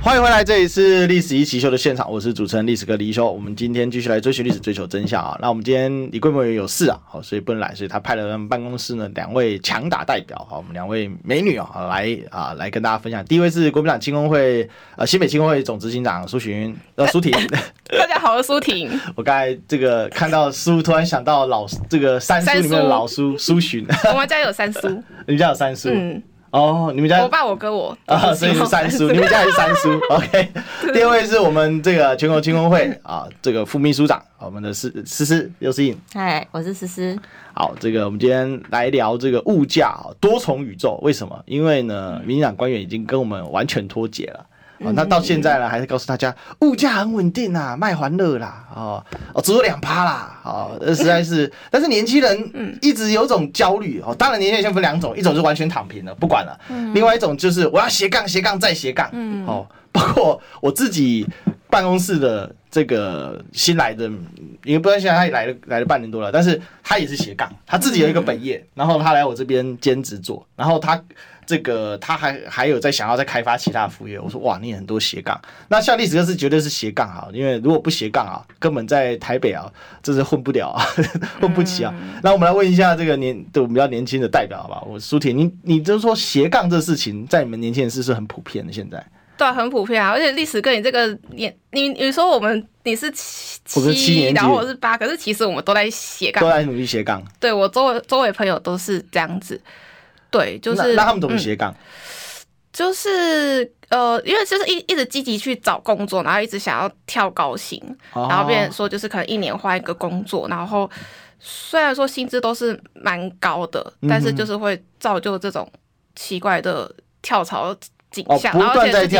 欢迎回来，这里是历史一起秀的现场，我是主持人历史哥李易修。我们今天继续来追寻历史，追求真相啊。那我们今天李贵美有事啊，好，所以不能来，所以他派了他们办公室呢两位强打代表，好，我们两位美女啊来啊来跟大家分享。第一位是国民党青工会呃新北青工会总执行长苏洵呃苏婷，大家好，我是苏婷。我刚才这个看到苏，突然想到老这个三叔里面的老苏苏洵，我们家有三叔，你们家有三叔？嗯。哦，你们家我爸、我哥、我啊，所以是三叔，你们家也是三叔。OK，第二位是我们这个全国青工会啊，这个副秘书长，我们的思思思刘思颖。嗨，我是思思。好，这个我们今天来聊这个物价多重宇宙，为什么？因为呢，民进党官员已经跟我们完全脱节了。哦，那到现在呢，还是告诉大家物价很稳定啊，卖欢乐啦，哦哦，只有两趴啦，哦，实在是，但是年轻人一直有种焦虑哦。当然，年轻人先分两种，一种是完全躺平了，不管了，另外一种就是我要斜杠斜杠再斜杠，哦，包括我自己办公室的这个新来的，因为不知道现在他也来了来了半年多了，但是他也是斜杠，他自己有一个本业，然后他来我这边兼职做，然后他。这个他还还有在想要再开发其他副业，我说哇，你很多斜杠。那像历史哥是绝对是斜杠啊，因为如果不斜杠啊，根本在台北啊，这是混不了啊，混不起啊。嗯、那我们来问一下这个年，对我们比较年轻的代表，好吧？我苏婷，你你就是说斜杠这事情，在你们年轻人是是很普遍的，现在对、啊，很普遍啊。而且历史哥，你这个年，你你说我们你是七我是七年级，然后我是八，可是其实我们都在斜杠，都在努力斜杠。对我周围周围朋友都是这样子。对，就是那，那他们怎么斜杠？嗯，就是呃，因为就是一一直积极去找工作，然后一直想要跳高薪，哦，然后变成说就是可能一年换一个工作，然后虽然说薪资都是蛮高的，但是就是会造就这种奇怪的跳槽。景象，然后而且自己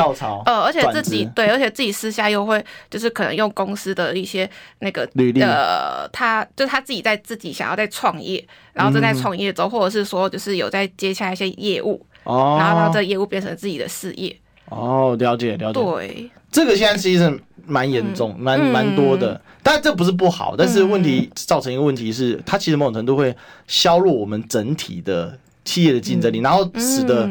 呃，而且自己对，而且自己私下又会就是可能用公司的一些那个呃，他就是他自己在自己想要在创业，然后正在创业中，或者是说就是有在接下一些业务，哦，然后他这个业务变成自己的事业。哦，了解了解。对，这个现在其实蛮严重，蛮蛮多的，但这不是不好，但是问题造成一个问题是，它其实某种程度会削弱我们整体的企业的竞争力，然后使得。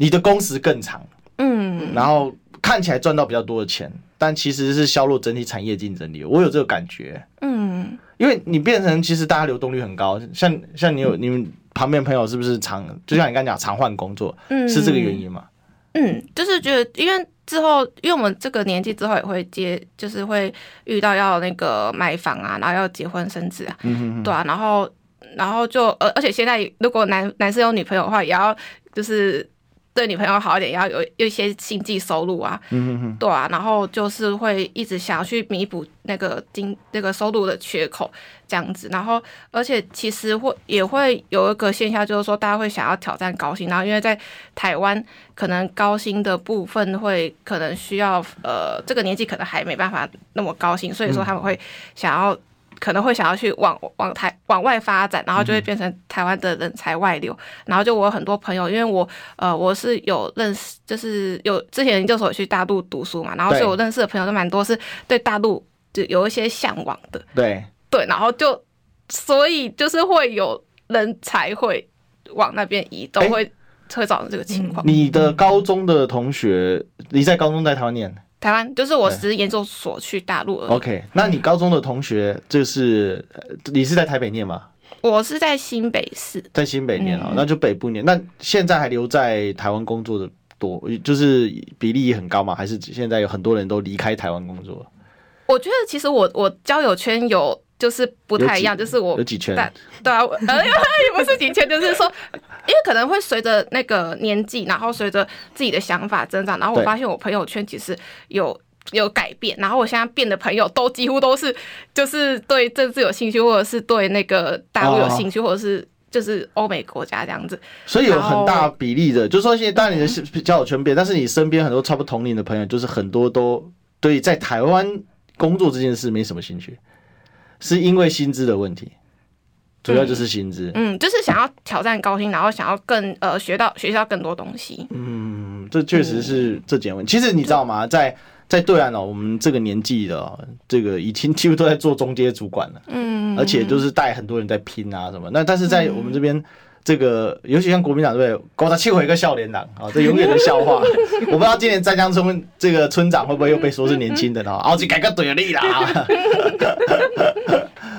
你的工时更长，嗯，然后看起来赚到比较多的钱，但其实是削弱整体产业竞争力。我有这个感觉，嗯，因为你变成其实大家流动率很高，像像你有你们旁边朋友是不是常，就像你刚才讲常换工作，嗯，是这个原因吗？嗯，就是觉得因为之后，因为我们这个年纪之后也会接，就是会遇到要那个买房啊，然后要结婚生子啊，嗯哼哼，对啊，然后然后就而，而且现在如果男男生有女朋友的话，也要就是。对女朋友好一点，也要有有一些经济收入啊，嗯嗯对啊，然后就是会一直想要去弥补那个经那个收入的缺口，这样子。然后，而且其实会也会有一个现象，就是说大家会想要挑战高薪，然后因为在台湾可能高薪的部分会可能需要呃这个年纪可能还没办法那么高薪，所以说他们会想要。可能会想要去往往台往外发展，然后就会变成台湾的人才外流。然后就我有很多朋友，因为我呃我是有认识，就是有之前研究所去大陆读书嘛，然后所以我认识的朋友都蛮多，是对大陆就有一些向往的。对对，然后就所以就是会有人才会往那边移动，会会造成这个情况。你的高中的同学，你在高中在台湾念？台湾就是我只是研究所去大陆。OK，那你高中的同学就是你是在台北念吗？我是在新北市，在新北念啊，嗯、那就北部念。那现在还留在台湾工作的多，就是比例很高吗？还是现在有很多人都离开台湾工作？我觉得其实我我交友圈有。就是不太一样，就是我有几圈，对啊，呃，也不是几圈，就是说，因为可能会随着那个年纪，然后随着自己的想法增长，然后我发现我朋友圈其实有有改变，然后我现在变的朋友都几乎都是就是对政治有兴趣，或者是对那个大陆有兴趣，或者是就是欧美国家这样子。所以有很大比例的，就是说现在当然你的交友圈变，但是你身边很多差不多同龄的朋友，就是很多都对在台湾工作这件事没什么兴趣。是因为薪资的问题，主要就是薪资。嗯，就是想要挑战高薪，然后想要更呃学到学到更多东西。嗯，这确实是这几个问题。其实你知道吗？在在对岸哦，我们这个年纪的这个已经 几乎都在做中阶主管了。嗯，而且就是带很多人在拼啊什么。那但是在我们这边。这个尤其像国民党对不对？搞他气回一个笑脸党啊，这永远的笑话。我不知道今年湛江村这个村长会不会又被说是年轻的呢？熬起改革怼力啦！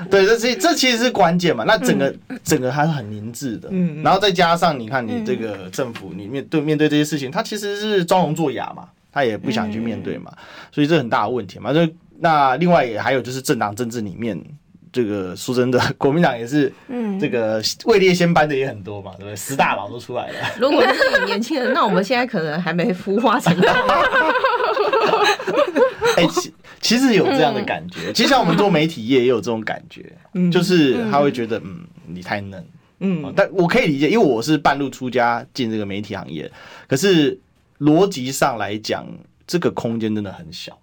对，这其这其实是关键嘛。那整个整个还是很凝滞的，然后再加上你看你这个政府，你面对面对这些事情，他其实是装聋作哑嘛，他也不想去面对嘛，所以这很大的问题嘛。就那另外也还有就是政党政治里面。这个说真的，国民党也是，嗯，这个位列仙班的也很多嘛，对不对？十大佬都出来了。如果是年轻人，那我们现在可能还没孵化成功。哎、欸，其其实有这样的感觉，其实像我们做媒体业也有这种感觉，就是他会觉得，嗯，你太嫩，嗯，但我可以理解，因为我是半路出家进这个媒体行业，可是逻辑上来讲，这个空间真的很小。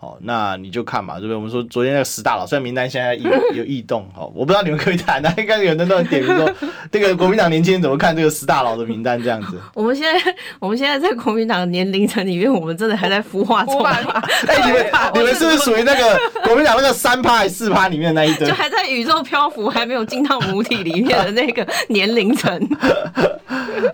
好，那你就看嘛，对不对？我们说昨天那个十大佬，虽然名单现在有 有异动，好，我不知道你们可以谈，那应该有人都在点名说，这个国民党年轻人怎么看这个十大佬的名单这样子？我们现在我们现在在国民党的年龄层里面，我们真的还在孵化中。哎、欸，你们你们是不是属于那个国民党那个三趴还是四趴里面的那一堆？就还在宇宙漂浮，还没有进到母体里面的那个年龄层。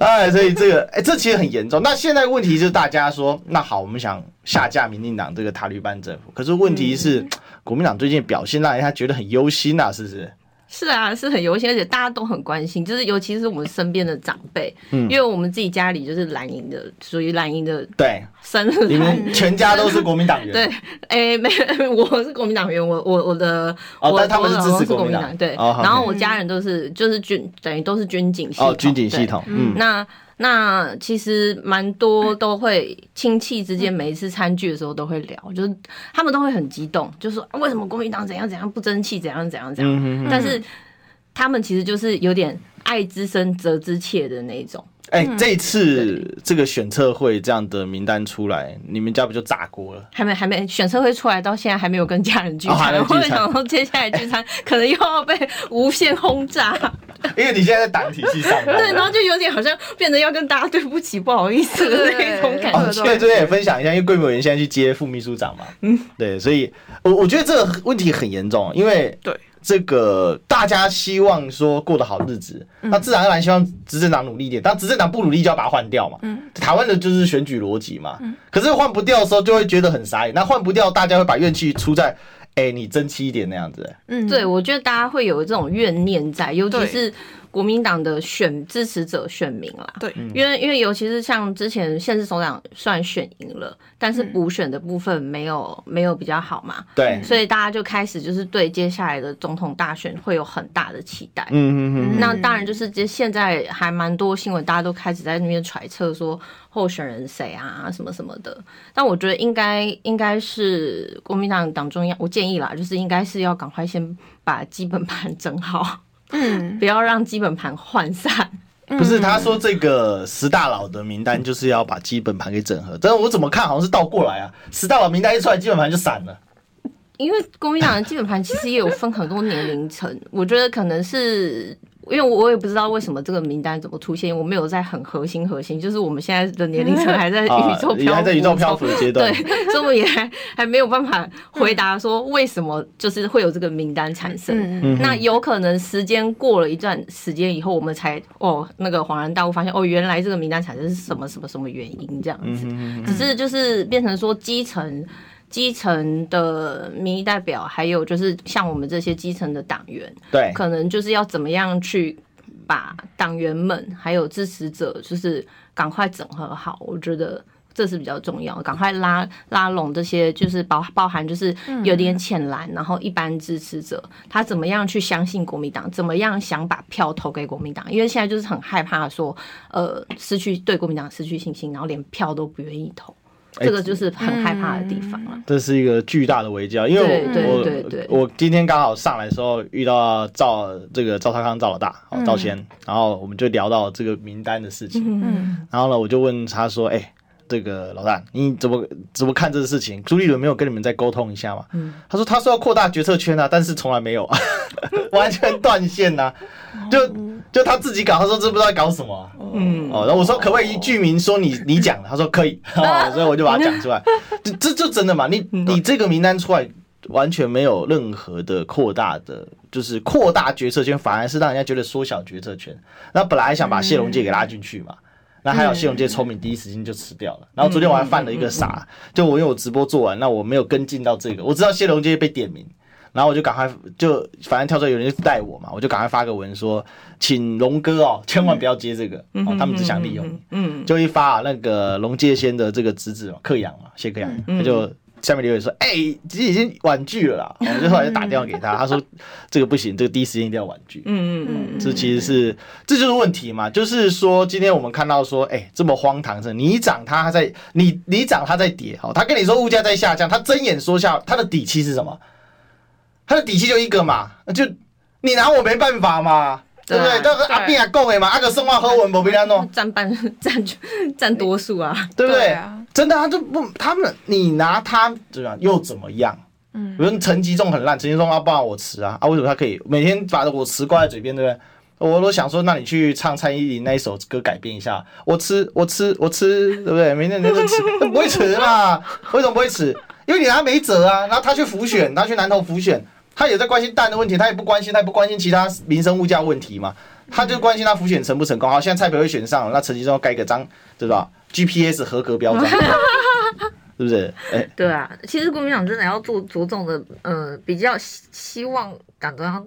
哎，所以这个哎、欸，这其实很严重。那现在问题就是大家说，那好，我们想。下架民进党这个塔利班政府，可是问题是，嗯、国民党最近表现让人家觉得很忧心呐，是不是？是啊，是很忧心，而且大家都很关心，就是尤其是我们身边的长辈，嗯，因为我们自己家里就是蓝营的，属于蓝营的，对，生你们全家都是国民党员，对，哎、欸，没，我是国民党员，我我我的，哦，我但他们是支持国民党，民党对，哦，然后我家人都是就是军，等于都是军警系统，哦，军警系统，嗯，那。那其实蛮多都会亲戚之间每一次餐聚的时候都会聊，就是他们都会很激动，就说为什么国民党怎样怎样不争气，怎样怎样怎样。但是他们其实就是有点爱之深责之切的那种。哎、欸，这一次这个选测会这样的名单出来，你们家不就炸锅了？还没还没选测会出来，到现在还没有跟家人聚餐。我想说接下来聚餐可能又要被无限轰炸，因为你现在在党体系上。对，然后就有点好像变得要跟大家对不起、不好意思的那种感觉。哦，所以这边也分享一下，因为贵委员现在去接副秘书长嘛。嗯，对，所以我我觉得这个问题很严重，因为对。这个大家希望说过得好日子，那自然而然希望执政党努力一点。但执政党不努力，就要把它换掉嘛。嗯台湾的就是选举逻辑嘛。可是换不掉的时候，就会觉得很傻眼。那换不掉，大家会把怨气出在，哎，你争气一点那样子。嗯，对，我觉得大家会有这种怨念在，尤其是。国民党的选支持者选民啦，对，因为因为尤其是像之前县市首长虽然选赢了，但是补选的部分没有没有比较好嘛，对，所以大家就开始就是对接下来的总统大选会有很大的期待，嗯嗯嗯，那当然就是这现在还蛮多新闻，大家都开始在那边揣测说候选人谁啊什么什么的，但我觉得应该应该是国民党党中央，我建议啦，就是应该是要赶快先把基本盘整好。嗯，不要让基本盘涣散。不是，他说这个十大佬的名单就是要把基本盘给整合，但是我怎么看好像是倒过来啊？十大佬名单一出来，基本盘就散了。因为国民党的基本盘其实也有分很多年龄层，我觉得可能是。因为我也不知道为什么这个名单怎么出现，我没有在很核心核心，就是我们现在的年龄层还在 宇宙漂浮，还在宇宙漂浮的阶段，对，所以我也还还没有办法回答说为什么就是会有这个名单产生。嗯、那有可能时间过了一段时间以后，我们才哦那个恍然大悟，发现哦原来这个名单产生是什么什么什么原因这样子，只是就是变成说基层。基层的民意代表，还有就是像我们这些基层的党员，对，可能就是要怎么样去把党员们还有支持者，就是赶快整合好。我觉得这是比较重要，赶快拉拉拢这些，就是包包含就是有点浅蓝，然后一般支持者，他怎么样去相信国民党，怎么样想把票投给国民党？因为现在就是很害怕说，呃，失去对国民党失去信心，然后连票都不愿意投。这个就是很害怕的地方了。这是一个巨大的危机啊！因为我我我今天刚好上来的时候遇到赵这个赵少康赵老大哦赵先，然后我们就聊到这个名单的事情。嗯，然后呢，我就问他说：“哎，这个老大，你怎么怎么看这个事情？朱立伦没有跟你们再沟通一下吗？”嗯，他说：“他说要扩大决策圈啊，但是从来没有啊，完全断线呐，就。”就他自己搞，他说这不知道在搞什么、啊。嗯，哦，然后我说可不可以一句名说你你讲，他说可以，哦，所以我就把它讲出来。这这就真的嘛？你你这个名单出来，完全没有任何的扩大的，就是扩大决策圈，反而是让人家觉得缩小决策圈。那本来还想把谢龙介给拉进去嘛，那还有谢龙介聪明，第一时间就辞掉了。然后昨天我还犯了一个傻，就我因为我直播做完，那我没有跟进到这个，我知道谢龙介被点名。然后我就赶快就反正跳出来有人就带我嘛，我就赶快发个文说，请龙哥哦，千万不要接这个，嗯、哦，他们只想利用，嗯，就一发啊，那个龙介先的这个侄子嘛，克阳嘛，谢克阳，他就下面留言说：“哎、欸，其实已经婉拒了啦。”我就后来就打电话给他，他说：“这个不行，这个第一时间一定要婉拒。”嗯嗯嗯，这其实是这就是问题嘛，就是说今天我们看到说，哎、欸，这么荒唐的，你涨它在你你涨它在跌，好，他跟你说物价在下降，他睁眼说下，他的底气是什么？他的底气就一个嘛，就你拿我没办法嘛。对不对？都是阿扁啊讲的嘛，阿个生化喝文不必然弄，占半占占多数啊，对不对？对啊、真的，他就不，他们你拿他怎么样又怎么样？嗯，比如陈吉仲很烂，陈吉仲啊，不让我吃啊，啊，为什么他可以每天把我吃挂在嘴边，对不对？我都想说，那你去唱蔡依林那一首歌改变一下，我吃，我吃，我吃，对不对？明天你就吃，不会吃嘛？为什么不会吃？因为你拿他没辙啊，然后他去浮选，他去南投浮选。他也在关心蛋的问题，他也不关心，他也不关心其他民生物价问题嘛，他就关心他浮选成不成功。好，现在蔡培会选上了，那陈吉仲要盖个章，对吧？GPS 合格标准，是不是？哎、欸，对啊，其实国民党真的要做着重的，呃，比较希望党中央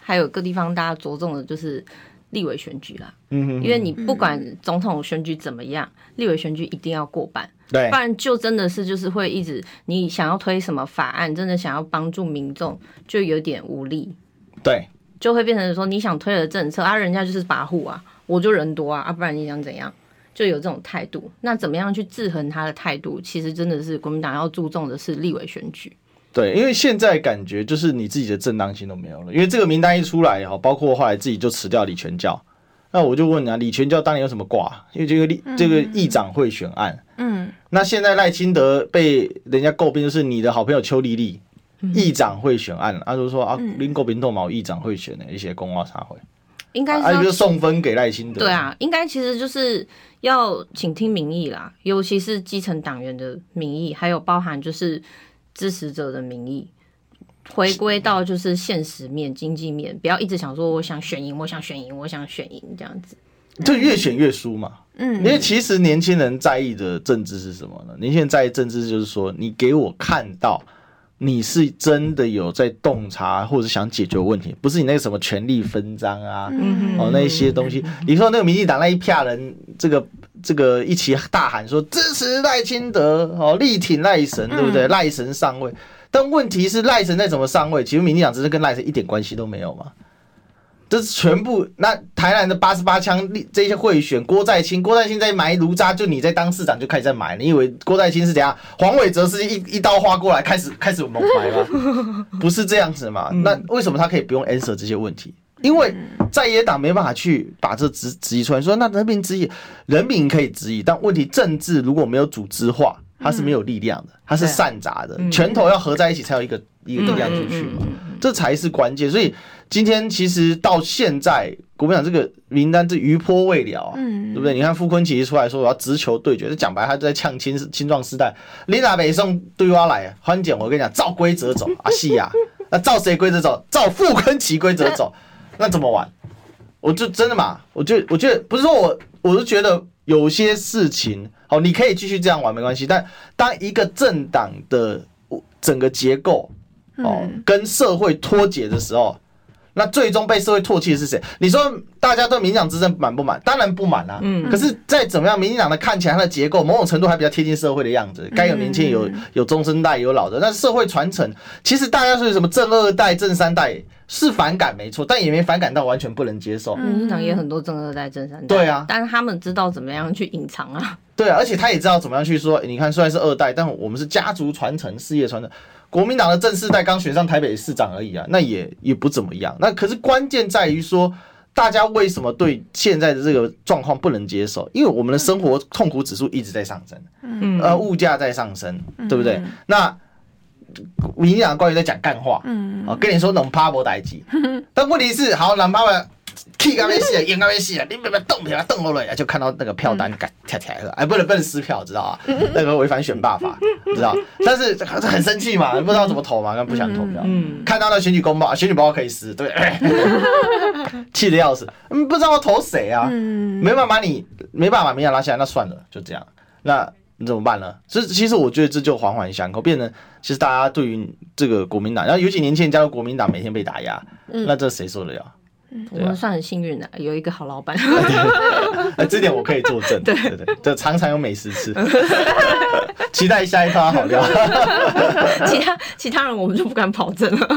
还有各地方大家着重的就是立委选举啦。嗯哼，因为你不管总统选举怎么样，立委选举一定要过半。对，不然就真的是就是会一直，你想要推什么法案，真的想要帮助民众，就有点无力。对，就会变成说你想推的政策啊，人家就是跋扈啊，我就人多啊，啊，不然你想怎样？就有这种态度。那怎么样去制衡他的态度？其实真的是国民党要注重的是立委选举。对，因为现在感觉就是你自己的正当性都没有了，因为这个名单一出来哈，包括后来自己就辞掉李全教。那我就问你啊，李全教当年有什么挂？因为这个立这个议长会选案，嗯，那现在赖清德被人家诟病，就是你的好朋友邱丽丽，议长会选案，他就说啊，林国民党毛议长会选的一些公告茶会，应该是就送分给赖清德。对啊，应该其实就是要倾听民意啦，尤其是基层党员的民意，还有包含就是支持者的名义。回归到就是现实面、经济面，不要一直想说我想选赢，我想选赢，我想选赢这样子，就越选越输嘛。嗯，因为其实年轻人在意的政治是什么呢？年轻人在意政治就是说，你给我看到你是真的有在洞察或者想解决问题，不是你那个什么权力分赃啊，嗯、哦那一些东西。你说那个民进党那一票人，这个这个一起大喊说支持赖清德，哦力挺赖神，对不对？赖神上位。但问题是赖神再怎么上位，其实民进党真的跟赖神一点关系都没有嘛？这是全部。那台南的八十八枪这些贿选，郭在清，郭在清在埋炉渣，就你在当市长就开始在埋。你以为郭在清是怎样？黄伟哲是一一刀划过来开始开始猛埋吗？不是这样子嘛？那为什么他可以不用 answer 这些问题？因为在野党没办法去把这质质疑出来，说那人民质疑，人民可以质疑，但问题政治如果没有组织化。它是没有力量的，它是散杂的，拳头要合在一起才有一个一个力量出去嘛，这才是关键。所以今天其实到现在，国民党这个名单这余波未了啊，对不对？你看傅崐萁出来说我要直球对决，这讲白他就在呛青青壮时代，你哪北宋对我来，欢姐我跟你讲，照规则走啊，是啊，那照谁规则走？照傅昆萁规则走，那怎么玩？我就真的嘛，我就我觉得不是说我，我是觉得有些事情。好，你可以继续这样玩没关系，但当一个政党的整个结构哦跟社会脱节的时候，那最终被社会唾弃的是谁？你说大家对民进党执政满不满？当然不满啊。嗯。可是再怎么样，民进党的看起来它的结构某种程度还比较贴近社会的样子，该有年轻有有中生代有老的，那社会传承其实大家说什么正二代正三代是反感没错，但也没反感到完全不能接受。民进党也很多正二代正三代。对啊。但是他们知道怎么样去隐藏啊。对啊，而且他也知道怎么样去说。你看，虽然是二代，但我们是家族传承、事业传承。国民党的正四代刚选上台北市长而已啊，那也也不怎么样。那可是关键在于说，大家为什么对现在的这个状况不能接受？因为我们的生活痛苦指数一直在上升，嗯，呃，物价在上升，对不对？那民进党官员在讲干话，嗯，哦，跟你说能趴不代机，但问题是，好，能趴不。气干没戏，眼干没戏，你别别动，别动过来，就看到那个票单改跳起来了，哎，不能不能撕票，知道啊？那个违反选罢法，知道？但是很生气嘛，不知道怎么投嘛，不想投票。看到那选举公报，选举报告可以撕，对，气得要死，嗯，不知道投谁啊？没办法，你没办法把名单拉下来，那算了，就这样。那你怎么办呢？所以其实我觉得这就环环相扣，变成其实大家对于这个国民党，然后尤其年轻人加入国民党，每天被打压，那这谁受得了？我们算很幸运的，有一个好老板。哎，这点我可以作证。对对对，这常常有美食吃。期待下一趴好料。其他其他人我们就不敢保证了。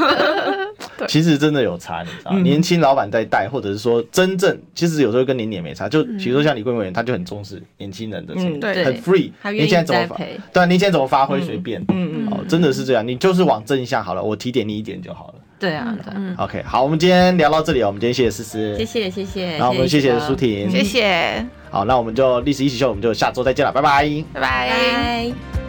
其实真的有差，你知道，年轻老板在带，或者是说真正，其实有时候跟年龄没差。就比如说像李贵委员，他就很重视年轻人的，对，很 free。你现在怎么发？对，你现在怎么发挥随便。嗯嗯。哦，真的是这样，你就是往正向好了，我提点你一点就好了。对啊，对。OK，好，我们今天聊到这里哦。我们今天谢谢思思，谢谢谢谢。然后我们谢谢舒婷，谢谢。好，那我们就历史一起 SHOW，我们就下周再见了，拜拜，拜拜。